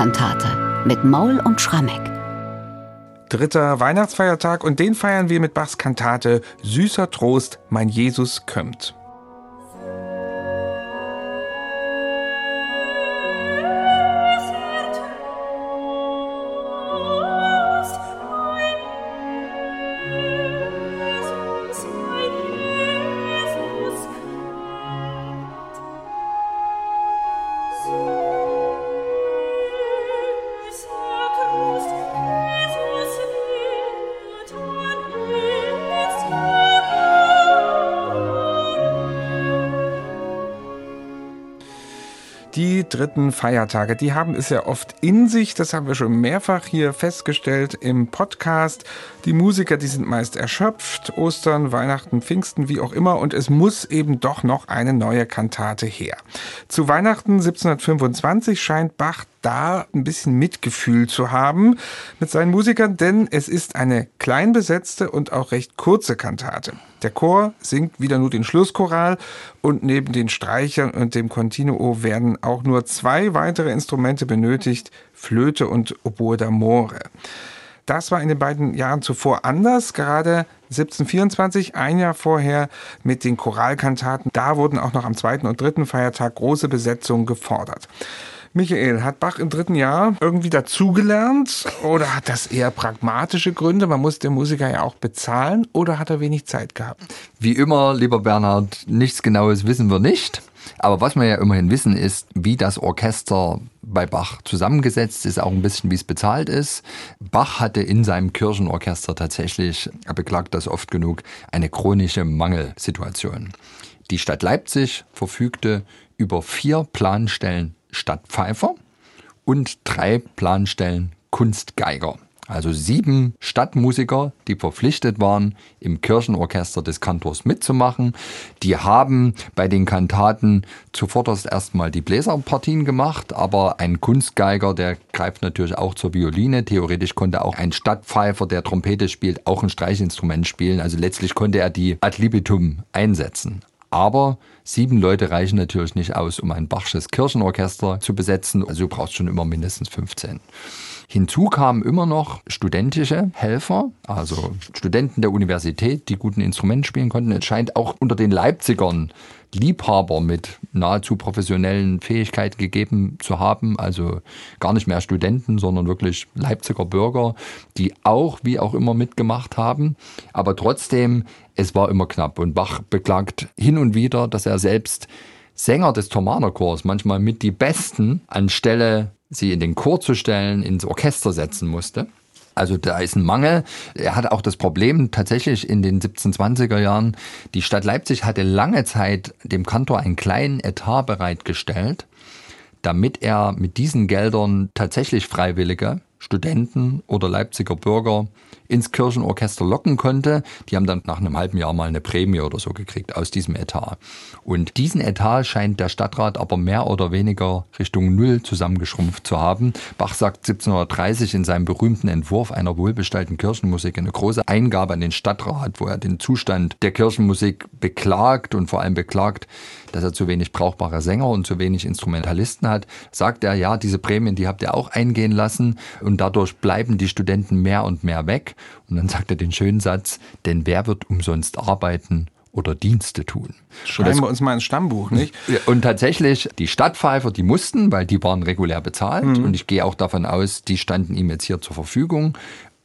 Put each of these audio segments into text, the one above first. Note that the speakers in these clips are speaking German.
Choralkantate mit Maul und Schrammeck. Dritter Weihnachtsfeiertag und den feiern wir mit Bachs Kantate Süßer Trost, mein Jesus kömmt. Dritten Feiertage, die haben es ja oft in sich, das haben wir schon mehrfach hier festgestellt im Podcast. Die Musiker, die sind meist erschöpft, Ostern, Weihnachten, Pfingsten, wie auch immer, und es muss eben doch noch eine neue Kantate her. Zu Weihnachten 1725 scheint Bach da ein bisschen Mitgefühl zu haben mit seinen Musikern, denn es ist eine klein besetzte und auch recht kurze Kantate. Der Chor singt wieder nur den Schlusschoral und neben den Streichern und dem Continuo werden auch nur zwei weitere Instrumente benötigt, Flöte und Oboe d'Amore. Das war in den beiden Jahren zuvor anders. Gerade 1724, ein Jahr vorher, mit den Choralkantaten. Da wurden auch noch am zweiten und dritten Feiertag große Besetzungen gefordert. Michael, hat Bach im dritten Jahr irgendwie dazugelernt oder hat das eher pragmatische Gründe? Man muss den Musiker ja auch bezahlen oder hat er wenig Zeit gehabt? Wie immer, lieber Bernhard, nichts Genaues wissen wir nicht. Aber was wir ja immerhin wissen, ist, wie das Orchester bei Bach zusammengesetzt ist, auch ein bisschen, wie es bezahlt ist. Bach hatte in seinem Kirchenorchester tatsächlich, er beklagt das oft genug, eine chronische Mangelsituation. Die Stadt Leipzig verfügte über vier Planstellen Stadtpfeifer und drei Planstellen Kunstgeiger. Also sieben Stadtmusiker, die verpflichtet waren, im Kirchenorchester des Kantors mitzumachen. Die haben bei den Kantaten zuvorderst erstmal die Bläserpartien gemacht, aber ein Kunstgeiger, der greift natürlich auch zur Violine. Theoretisch konnte auch ein Stadtpfeifer, der Trompete spielt, auch ein Streichinstrument spielen. Also letztlich konnte er die ad libitum einsetzen. Aber sieben Leute reichen natürlich nicht aus, um ein Bachsches Kirchenorchester zu besetzen. Also du brauchst schon immer mindestens 15. Hinzu kamen immer noch studentische Helfer, also Studenten der Universität, die guten Instrument spielen konnten. Es scheint auch unter den Leipzigern Liebhaber mit nahezu professionellen Fähigkeiten gegeben zu haben. Also gar nicht mehr Studenten, sondern wirklich Leipziger Bürger, die auch, wie auch immer, mitgemacht haben. Aber trotzdem, es war immer knapp. Und Bach beklagt hin und wieder, dass er selbst Sänger des Thomanerchors manchmal mit die Besten anstelle sie in den Chor zu stellen, ins Orchester setzen musste. Also da ist ein Mangel. Er hatte auch das Problem tatsächlich in den 1720er Jahren. Die Stadt Leipzig hatte lange Zeit dem Kantor einen kleinen Etat bereitgestellt, damit er mit diesen Geldern tatsächlich Freiwillige Studenten oder Leipziger Bürger ins Kirchenorchester locken konnte. Die haben dann nach einem halben Jahr mal eine Prämie oder so gekriegt aus diesem Etat. Und diesen Etat scheint der Stadtrat aber mehr oder weniger Richtung Null zusammengeschrumpft zu haben. Bach sagt 1730 in seinem berühmten Entwurf einer wohlbestallten Kirchenmusik eine große Eingabe an den Stadtrat, wo er den Zustand der Kirchenmusik beklagt und vor allem beklagt, dass er zu wenig brauchbare Sänger und zu wenig Instrumentalisten hat, sagt er, ja, diese Prämien, die habt ihr auch eingehen lassen und dadurch bleiben die Studenten mehr und mehr weg. Und dann sagt er den schönen Satz, denn wer wird umsonst arbeiten oder Dienste tun. Schreiben das, wir uns mal ins Stammbuch, nicht? Und tatsächlich, die Stadtpfeifer, die mussten, weil die waren regulär bezahlt. Mhm. Und ich gehe auch davon aus, die standen ihm jetzt hier zur Verfügung.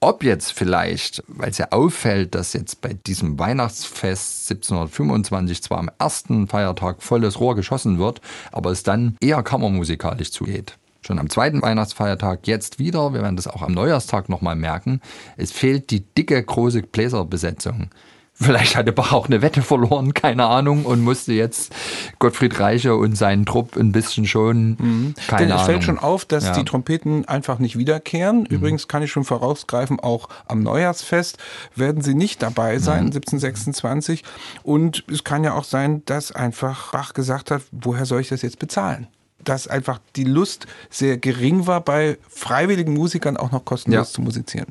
Ob jetzt vielleicht, weil es ja auffällt, dass jetzt bei diesem Weihnachtsfest 1725 zwar am ersten Feiertag volles Rohr geschossen wird, aber es dann eher kammermusikalisch zugeht. Schon am zweiten Weihnachtsfeiertag jetzt wieder, wir werden das auch am Neujahrstag nochmal merken, es fehlt die dicke, große Bläserbesetzung. Vielleicht hatte Bach auch eine Wette verloren, keine Ahnung, und musste jetzt Gottfried Reiche und seinen Trupp ein bisschen schonen. Mhm. Keine Denn es fällt schon auf, dass ja. die Trompeten einfach nicht wiederkehren. Mhm. Übrigens kann ich schon vorausgreifen, auch am Neujahrsfest werden sie nicht dabei sein, mhm. 1726. Und es kann ja auch sein, dass einfach Bach gesagt hat, woher soll ich das jetzt bezahlen? Dass einfach die Lust sehr gering war, bei freiwilligen Musikern auch noch kostenlos ja. zu musizieren.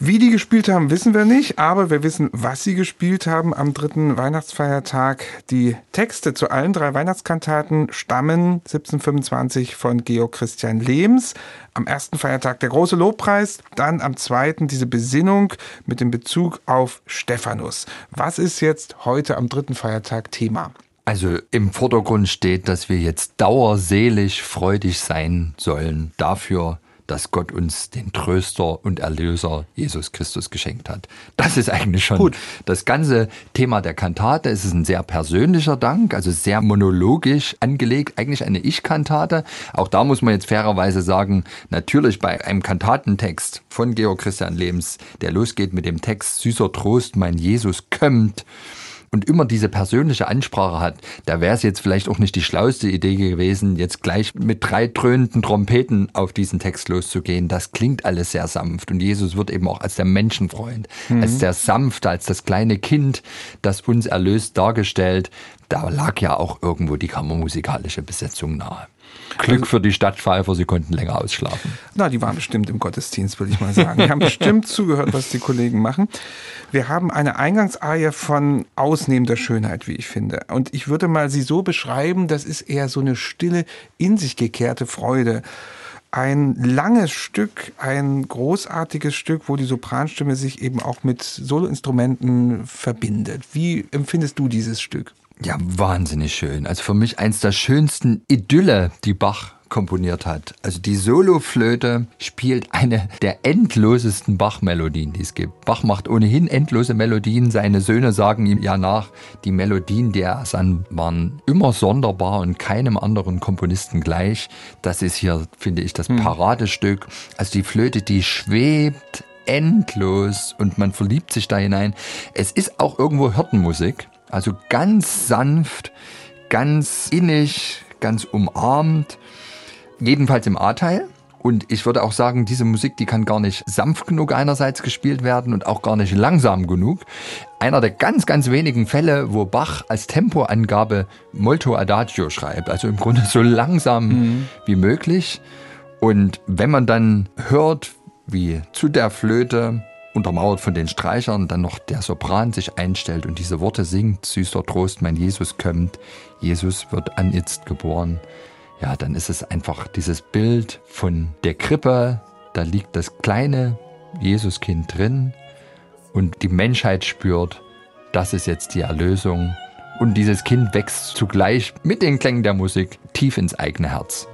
Wie die gespielt haben, wissen wir nicht, aber wir wissen, was sie gespielt haben am dritten Weihnachtsfeiertag. Die Texte zu allen drei Weihnachtskantaten stammen 1725 von Georg Christian Lehms. Am ersten Feiertag der große Lobpreis, dann am zweiten diese Besinnung mit dem Bezug auf Stephanus. Was ist jetzt heute am dritten Feiertag Thema? Also im Vordergrund steht, dass wir jetzt dauerselig freudig sein sollen dafür, dass Gott uns den Tröster und Erlöser Jesus Christus geschenkt hat. Das ist eigentlich schon Gut. das ganze Thema der Kantate. Es ist ein sehr persönlicher Dank, also sehr monologisch angelegt, eigentlich eine Ich-Kantate. Auch da muss man jetzt fairerweise sagen, natürlich bei einem Kantatentext von Georg Christian Lebens, der losgeht mit dem Text Süßer Trost, mein Jesus kommt und immer diese persönliche Ansprache hat, da wäre es jetzt vielleicht auch nicht die schlauste Idee gewesen, jetzt gleich mit drei dröhnenden Trompeten auf diesen Text loszugehen. Das klingt alles sehr sanft und Jesus wird eben auch als der Menschenfreund, mhm. als der Sanfte, als das kleine Kind, das uns erlöst dargestellt. Da lag ja auch irgendwo die kammermusikalische Besetzung nahe. Glück für die Stadtpfeifer, sie konnten länger ausschlafen. Na, die waren bestimmt im Gottesdienst, würde ich mal sagen. Die haben bestimmt zugehört, was die Kollegen machen. Wir haben eine Eingangsarie von ausnehmender Schönheit, wie ich finde. Und ich würde mal sie so beschreiben, das ist eher so eine stille, in sich gekehrte Freude ein langes Stück, ein großartiges Stück, wo die Sopranstimme sich eben auch mit Soloinstrumenten verbindet. Wie empfindest du dieses Stück? Ja, wahnsinnig schön. Also für mich eins der schönsten Idylle, die Bach komponiert hat. Also die Soloflöte spielt eine der endlosesten Bach-Melodien, die es gibt. Bach macht ohnehin endlose Melodien. Seine Söhne sagen ihm ja nach, die Melodien, die er sang, waren immer sonderbar und keinem anderen Komponisten gleich. Das ist hier, finde ich, das hm. Paradestück. Also die Flöte, die schwebt endlos und man verliebt sich da hinein. Es ist auch irgendwo Hirtenmusik. Also ganz sanft, ganz innig, ganz umarmt. Jedenfalls im A-Teil. Und ich würde auch sagen, diese Musik, die kann gar nicht sanft genug einerseits gespielt werden und auch gar nicht langsam genug. Einer der ganz, ganz wenigen Fälle, wo Bach als Tempoangabe Molto Adagio schreibt, also im Grunde so langsam mhm. wie möglich. Und wenn man dann hört, wie zu der Flöte untermauert von den Streichern, dann noch der Sopran sich einstellt und diese Worte singt, süßer Trost, mein Jesus kommt, Jesus wird anitzt geboren. Ja, dann ist es einfach dieses Bild von der Krippe, da liegt das kleine Jesuskind drin und die Menschheit spürt, das ist jetzt die Erlösung. Und dieses Kind wächst zugleich mit den Klängen der Musik tief ins eigene Herz.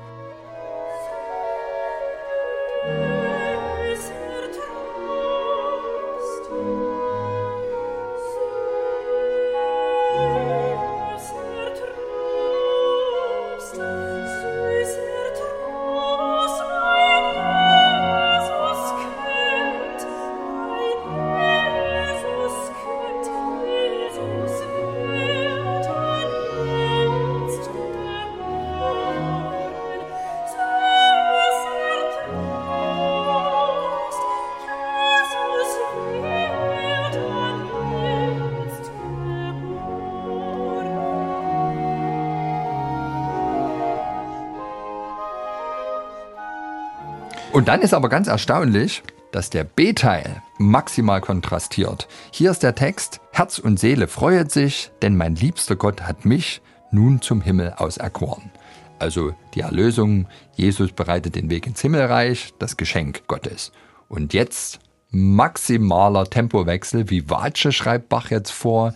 Und dann ist aber ganz erstaunlich, dass der B-Teil maximal kontrastiert. Hier ist der Text, Herz und Seele freuet sich, denn mein liebster Gott hat mich nun zum Himmel auserkoren. Also die Erlösung, Jesus bereitet den Weg ins Himmelreich, das Geschenk Gottes. Und jetzt maximaler Tempowechsel, wie Watsche schreibt Bach jetzt vor,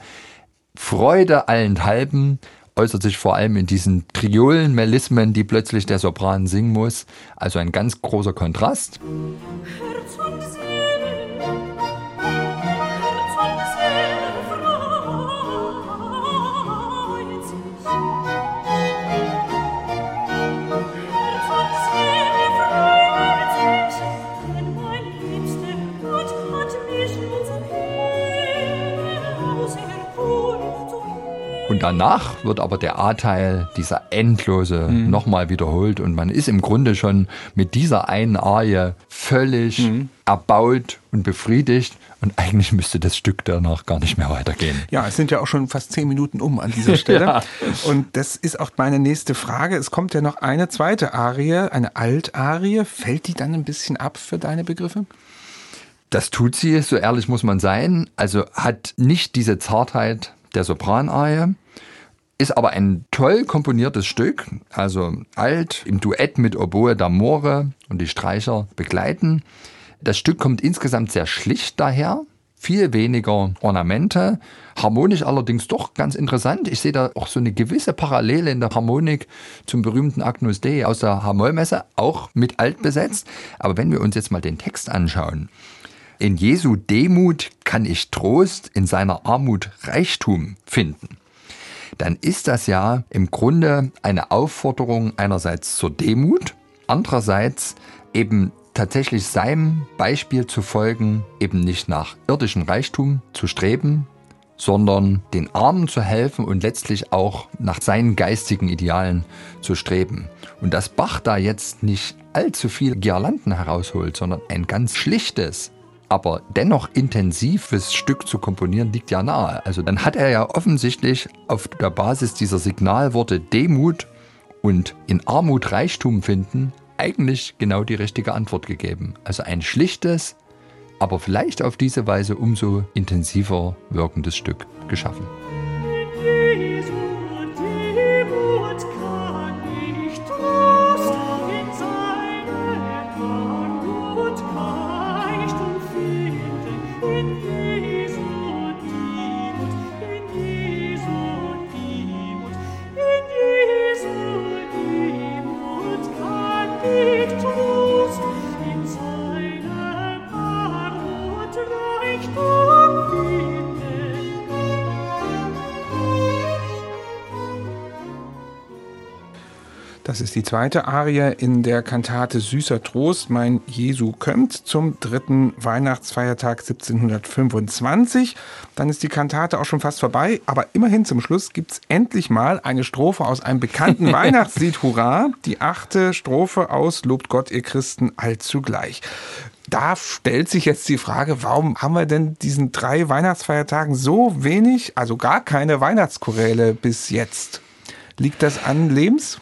Freude allenthalben, äußert sich vor allem in diesen Triolen, Melismen, die plötzlich der Sopran singen muss. Also ein ganz großer Kontrast. Und danach wird aber der A-Teil, dieser endlose, mhm. nochmal wiederholt. Und man ist im Grunde schon mit dieser einen Arie völlig mhm. erbaut und befriedigt. Und eigentlich müsste das Stück danach gar nicht mehr weitergehen. Ja, es sind ja auch schon fast zehn Minuten um an dieser Stelle. ja. Und das ist auch meine nächste Frage. Es kommt ja noch eine zweite Arie, eine Altarie. Fällt die dann ein bisschen ab für deine Begriffe? Das tut sie, so ehrlich muss man sein. Also hat nicht diese Zartheit der Sopranarie. Ist aber ein toll komponiertes Stück, also alt, im Duett mit Oboe d'Amore und die Streicher begleiten. Das Stück kommt insgesamt sehr schlicht daher, viel weniger Ornamente, harmonisch allerdings doch ganz interessant. Ich sehe da auch so eine gewisse Parallele in der Harmonik zum berühmten Agnus Dei aus der Hamollmesse, auch mit alt besetzt. Aber wenn wir uns jetzt mal den Text anschauen, in Jesu Demut kann ich Trost, in seiner Armut Reichtum finden. Dann ist das ja im Grunde eine Aufforderung einerseits zur Demut, andererseits eben tatsächlich seinem Beispiel zu folgen, eben nicht nach irdischem Reichtum zu streben, sondern den Armen zu helfen und letztlich auch nach seinen geistigen Idealen zu streben. Und dass Bach da jetzt nicht allzu viel Girlanden herausholt, sondern ein ganz schlichtes, aber dennoch intensives Stück zu komponieren, liegt ja nahe. Also dann hat er ja offensichtlich auf der Basis dieser Signalworte Demut und in Armut Reichtum finden eigentlich genau die richtige Antwort gegeben. Also ein schlichtes, aber vielleicht auf diese Weise umso intensiver wirkendes Stück geschaffen. Das ist die zweite Arie in der Kantate Süßer Trost, mein Jesu kommt zum dritten Weihnachtsfeiertag 1725. Dann ist die Kantate auch schon fast vorbei, aber immerhin zum Schluss gibt es endlich mal eine Strophe aus einem bekannten Weihnachtslied, Hurra, die achte Strophe aus Lobt Gott, ihr Christen, allzugleich. Da stellt sich jetzt die Frage, warum haben wir denn diesen drei Weihnachtsfeiertagen so wenig, also gar keine Weihnachtschoräle bis jetzt? Liegt das an Lebens?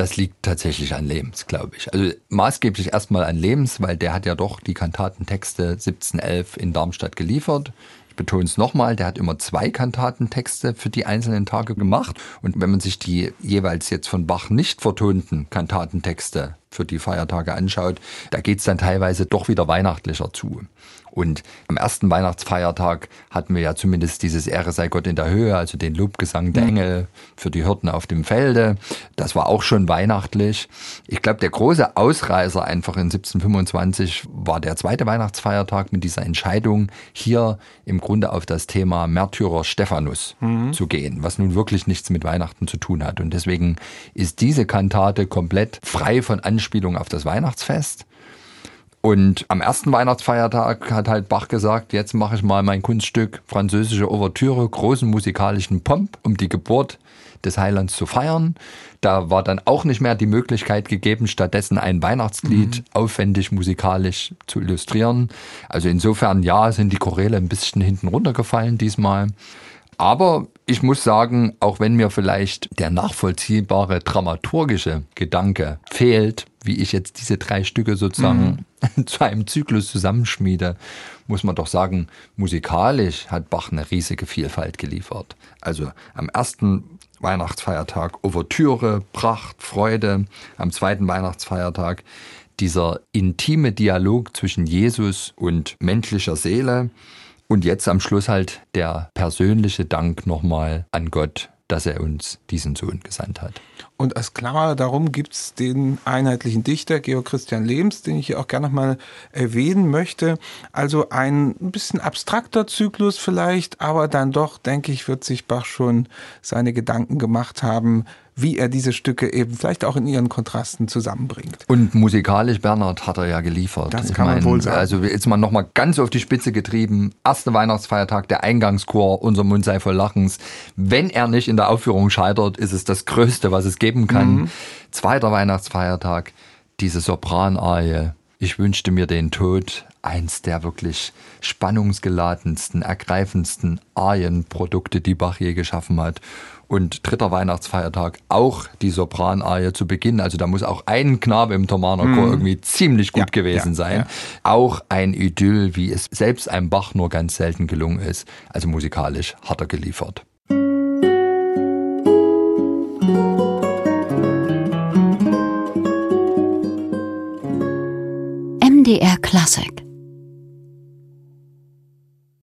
Das liegt tatsächlich an Lems, glaube ich. Also maßgeblich erstmal an Lems, weil der hat ja doch die Kantatentexte 1711 in Darmstadt geliefert. Ich betone es nochmal, der hat immer zwei Kantatentexte für die einzelnen Tage gemacht. Und wenn man sich die jeweils jetzt von Bach nicht vertonten Kantatentexte für die Feiertage anschaut, da geht es dann teilweise doch wieder weihnachtlicher zu. Und am ersten Weihnachtsfeiertag hatten wir ja zumindest dieses Ehre sei Gott in der Höhe, also den Lobgesang der Engel für die Hirten auf dem Felde. Das war auch schon weihnachtlich. Ich glaube, der große Ausreißer einfach in 1725 war der zweite Weihnachtsfeiertag mit dieser Entscheidung, hier im Grunde auf das Thema Märtyrer Stephanus mhm. zu gehen, was nun wirklich nichts mit Weihnachten zu tun hat. Und deswegen ist diese Kantate komplett frei von Anspielung auf das Weihnachtsfest. Und am ersten Weihnachtsfeiertag hat halt Bach gesagt, jetzt mache ich mal mein Kunststück französische Ouvertüre, großen musikalischen Pomp, um die Geburt des Heilands zu feiern. Da war dann auch nicht mehr die Möglichkeit gegeben, stattdessen ein Weihnachtslied mhm. aufwendig musikalisch zu illustrieren. Also insofern, ja, sind die Choräle ein bisschen hinten runtergefallen diesmal. Aber ich muss sagen, auch wenn mir vielleicht der nachvollziehbare dramaturgische Gedanke fehlt, wie ich jetzt diese drei Stücke sozusagen mhm. zu einem Zyklus zusammenschmiede, muss man doch sagen, musikalisch hat Bach eine riesige Vielfalt geliefert. Also am ersten Weihnachtsfeiertag Ouvertüre, Pracht, Freude, am zweiten Weihnachtsfeiertag dieser intime Dialog zwischen Jesus und menschlicher Seele und jetzt am Schluss halt der persönliche Dank nochmal an Gott dass er uns diesen Sohn gesandt hat. Und als Klammer darum gibt es den einheitlichen Dichter Georg Christian Lehms, den ich hier auch gerne nochmal erwähnen möchte. Also ein bisschen abstrakter Zyklus vielleicht, aber dann doch, denke ich, wird sich Bach schon seine Gedanken gemacht haben, wie er diese Stücke eben vielleicht auch in ihren Kontrasten zusammenbringt. Und musikalisch, Bernhard, hat er ja geliefert. Das kann man wohl sagen. Also jetzt mal nochmal ganz auf die Spitze getrieben. Erster Weihnachtsfeiertag, der Eingangschor, unser Mund sei voll Lachens. Wenn er nicht in der Aufführung scheitert, ist es das Größte, was es geben kann. Mhm. Zweiter Weihnachtsfeiertag, diese Sopranarie. Ich wünschte mir den Tod. Eins der wirklich spannungsgeladensten, ergreifendsten Arienprodukte, die Bach je geschaffen hat. Und dritter Weihnachtsfeiertag auch die Sopranarie zu Beginn. Also da muss auch ein Knabe im Thomaner Chor mm. irgendwie ziemlich gut ja, gewesen ja, sein. Ja. Auch ein Idyll, wie es selbst einem Bach nur ganz selten gelungen ist. Also musikalisch hat er geliefert. MDR Classic